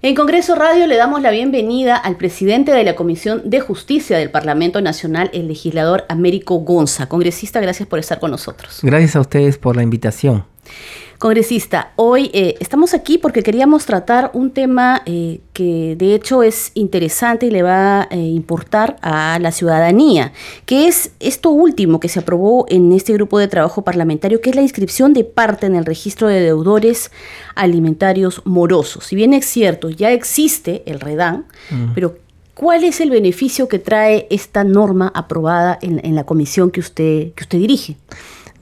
En Congreso Radio le damos la bienvenida al presidente de la Comisión de Justicia del Parlamento Nacional, el legislador Américo Gonza. Congresista, gracias por estar con nosotros. Gracias a ustedes por la invitación. Congresista, hoy eh, estamos aquí porque queríamos tratar un tema eh, que de hecho es interesante y le va a eh, importar a la ciudadanía, que es esto último que se aprobó en este grupo de trabajo parlamentario, que es la inscripción de parte en el registro de deudores alimentarios morosos. Si bien es cierto, ya existe el REDAN, pero ¿cuál es el beneficio que trae esta norma aprobada en, en la comisión que usted, que usted dirige?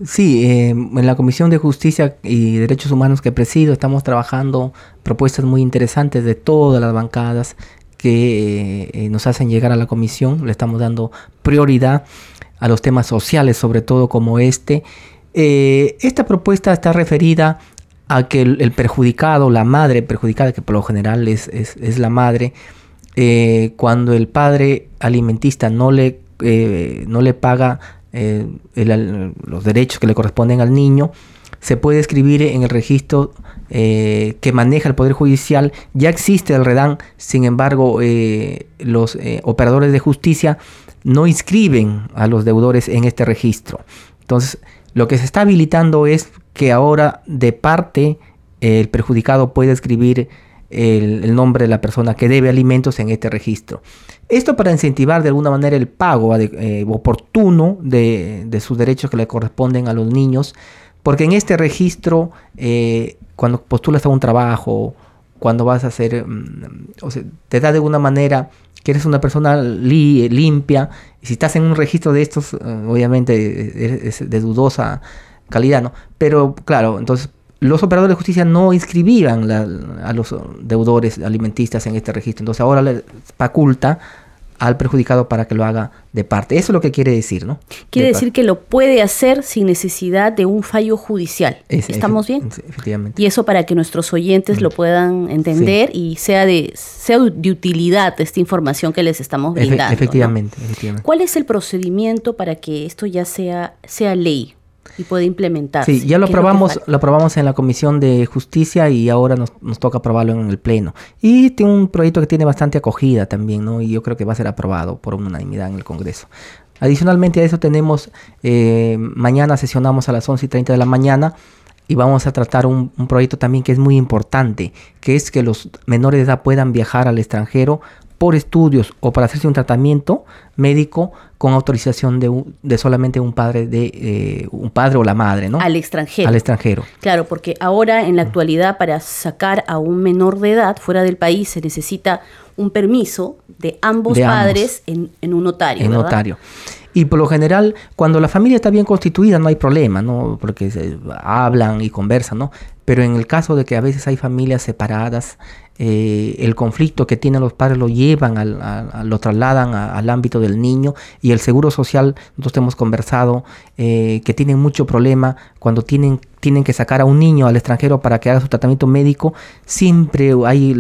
Sí, eh, en la Comisión de Justicia y Derechos Humanos que presido estamos trabajando propuestas muy interesantes de todas las bancadas que eh, nos hacen llegar a la comisión. Le estamos dando prioridad a los temas sociales, sobre todo como este. Eh, esta propuesta está referida a que el, perjudicado, la madre perjudicada, que por lo general es, es, la madre, cuando el padre alimentista no le, no le paga eh, los derechos que le corresponden al niño, se puede escribir en el registro eh, que maneja el Poder Judicial. Ya existe el REDAN, sin embargo, eh, los operadores de justicia no inscriben a los deudores en este registro. Entonces, lo que se está habilitando es que ahora de parte el perjudicado puede escribir el, nombre de la persona que debe alimentos en este registro. Esto para incentivar de alguna manera el pago eh, oportuno de, sus derechos que le corresponden a los niños, porque en este registro, eh, cuando postulas a un trabajo, cuando vas a hacer, mm, te da de alguna manera que eres una persona limpia, y si estás en un registro de estos, eh, obviamente es de dudosa calidad, ¿no? Pero claro, entonces los operadores de justicia no inscribían a los deudores alimentistas en este registro. Entonces ahora le faculta al perjudicado para que lo haga de parte. Eso es lo que quiere decir, ¿no? Quiere decir que lo puede hacer sin necesidad de un fallo judicial. ¿Estamos bien? Efectivamente. Y eso para que nuestros oyentes lo puedan entender y sea de, sea de utilidad esta información que les estamos brindando. efectivamente, ¿Cuál es el procedimiento para que esto ya sea, sea ley? Y puede implementarse. Sí, ya lo aprobamos, lo, aprobamos en la Comisión de Justicia y ahora nos, nos, toca aprobarlo en el Pleno. Y tiene un proyecto que tiene bastante acogida también, ¿no? Y yo creo que va a ser aprobado por unanimidad en el Congreso. Adicionalmente a eso tenemos, eh, mañana sesionamos a las 11 y 30 de la mañana y vamos a tratar un, un, proyecto también que es muy importante, que es que los menores de edad puedan viajar al extranjero por estudios o para hacerse un tratamiento médico con autorización de, de solamente un padre de eh, un padre o la madre, ¿no? Al extranjero. Al extranjero. Claro, porque ahora en la actualidad para sacar a un menor de edad fuera del país se necesita un permiso de ambos padres En, un notario. En notario. Y por lo general, cuando la familia está bien constituida, no hay problema, ¿no? Porque se hablan y conversan, ¿no? Pero en el caso de que a veces hay familias separadas, eh, el conflicto que tienen los padres lo llevan, al, lo trasladan al ámbito del niño y el seguro social, nosotros hemos conversado, eh, que tienen mucho problema cuando tienen, tienen que sacar a un niño al extranjero para que haga su tratamiento médico, siempre hay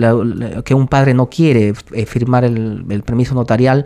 que un padre no quiere eh, firmar el permiso notarial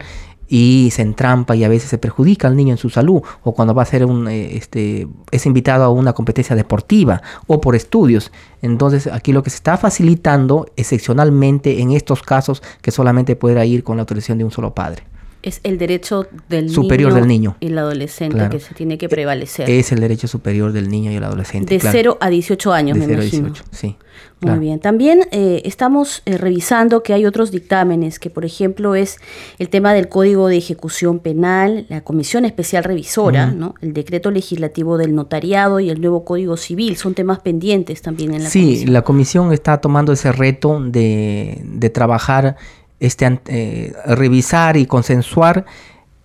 y se entrampa y a veces se perjudica al niño en su salud o cuando va a ser un eh, este es invitado a una competencia deportiva o por estudios. Entonces, aquí lo que se está facilitando excepcionalmente en estos casos que solamente pueda ir con la autorización de un solo padre. Es el derecho del superior del niño y el adolescente que se tiene que prevalecer. Es el derecho superior del niño y el adolescente. De 0 a 18 años, de me imagino. A 18, sí. Muy bien. También eh, estamos eh, revisando que hay otros dictámenes, que por ejemplo es el tema del Código de Ejecución Penal, la Comisión Especial Revisora, ¿no? el decreto legislativo del notariado y el nuevo Código Civil. Son temas pendientes también en la sí, comisión. Sí, la comisión está tomando ese reto de, de trabajar, este, eh, revisar y consensuar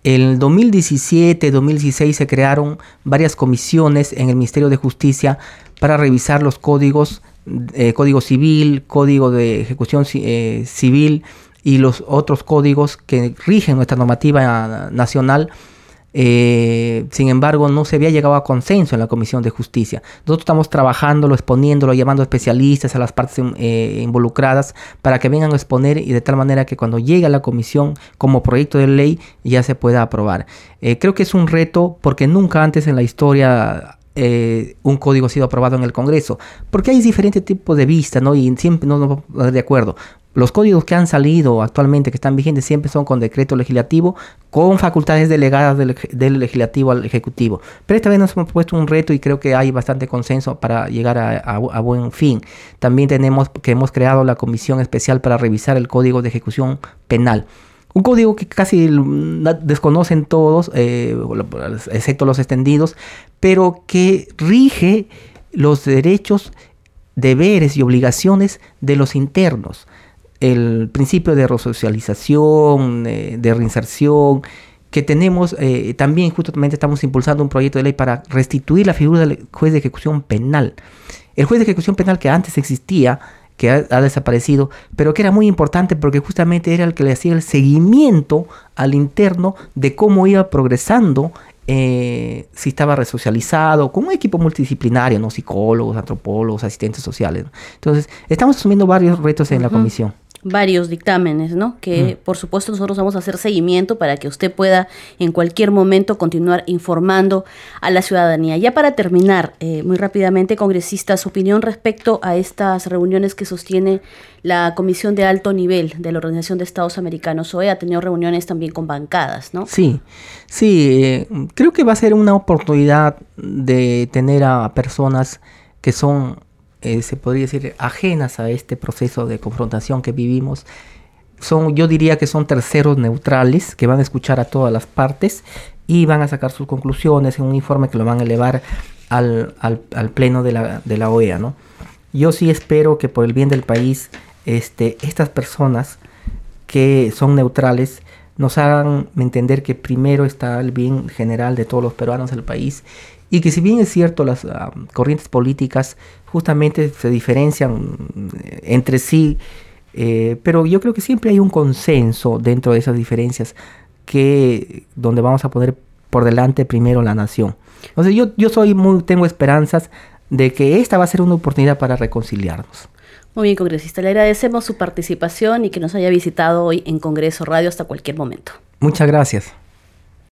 en 2017, 2016 se crearon varias comisiones en el Ministerio de Justicia para revisar los códigos eh, código civil, código de ejecución eh, civil y los otros códigos que rigen nuestra normativa nacional. Eh, sin embargo, no se había llegado a consenso en la Comisión de Justicia. Nosotros estamos trabajándolo, exponiéndolo, llamando a especialistas, a las partes involucradas, para que vengan a exponer y de tal manera que cuando llegue a la Comisión como proyecto de ley ya se pueda aprobar. creo que es un reto porque nunca antes en la historia eh, un código ha sido aprobado en el Congreso, porque hay diferentes tipos de vistas, ¿no? Y siempre no nos vamos de acuerdo. los códigos que han salido actualmente, que están vigentes, siempre son con decreto legislativo, con facultades delegadas del, legislativo al ejecutivo. Pero esta vez nos hemos puesto un reto y creo que hay bastante consenso para llegar a, buen fin. También tenemos que hemos creado la comisión especial para revisar el código de ejecución penal. Un código que casi desconocen todos, eh, excepto los extendidos, pero que rige los derechos, deberes y obligaciones de los internos el principio de resocialización, de reinserción, que tenemos, eh, también justamente estamos impulsando un proyecto de ley para restituir la figura del juez de ejecución penal. El juez de ejecución penal que antes existía, que ha, desaparecido, pero que era muy importante porque justamente era el que le hacía el seguimiento al interno de cómo iba progresando eh, si estaba resocializado, con un equipo multidisciplinario, ¿no? psicólogos, antropólogos, asistentes sociales. Entonces, estamos asumiendo varios retos en la comisión varios dictámenes, ¿no? Que mm. por supuesto nosotros vamos a hacer seguimiento para que usted pueda en cualquier momento continuar informando a la ciudadanía. Ya para terminar, eh, muy rápidamente, congresista, su opinión respecto a estas reuniones que sostiene la Comisión de Alto Nivel de la Organización de Estados Americanos, OEA, ha tenido reuniones también con bancadas, ¿no? Sí, sí, eh, creo que va a ser una oportunidad de tener a personas que son eh, se podría decir, ajenas a este proceso de confrontación que vivimos. Son, yo diría que son terceros neutrales que van a escuchar a todas las partes y van a sacar sus conclusiones en un informe que lo van a elevar al, al, pleno de la, de la, OEA. ¿no? Yo sí espero que por el bien del país este, estas personas que son neutrales nos hagan entender que primero está el bien general de todos los peruanos del país y que si bien es cierto las ah, corrientes políticas justamente se diferencian eh, entre sí, eh, pero yo creo que siempre hay un consenso dentro de esas diferencias que donde vamos a poner por delante primero la nación. Entonces yo, yo soy muy, tengo esperanzas de que esta va a ser una oportunidad para reconciliarnos. Muy bien, congresista. Le agradecemos su participación y que nos haya visitado hoy en Congreso Radio hasta cualquier momento. Muchas gracias.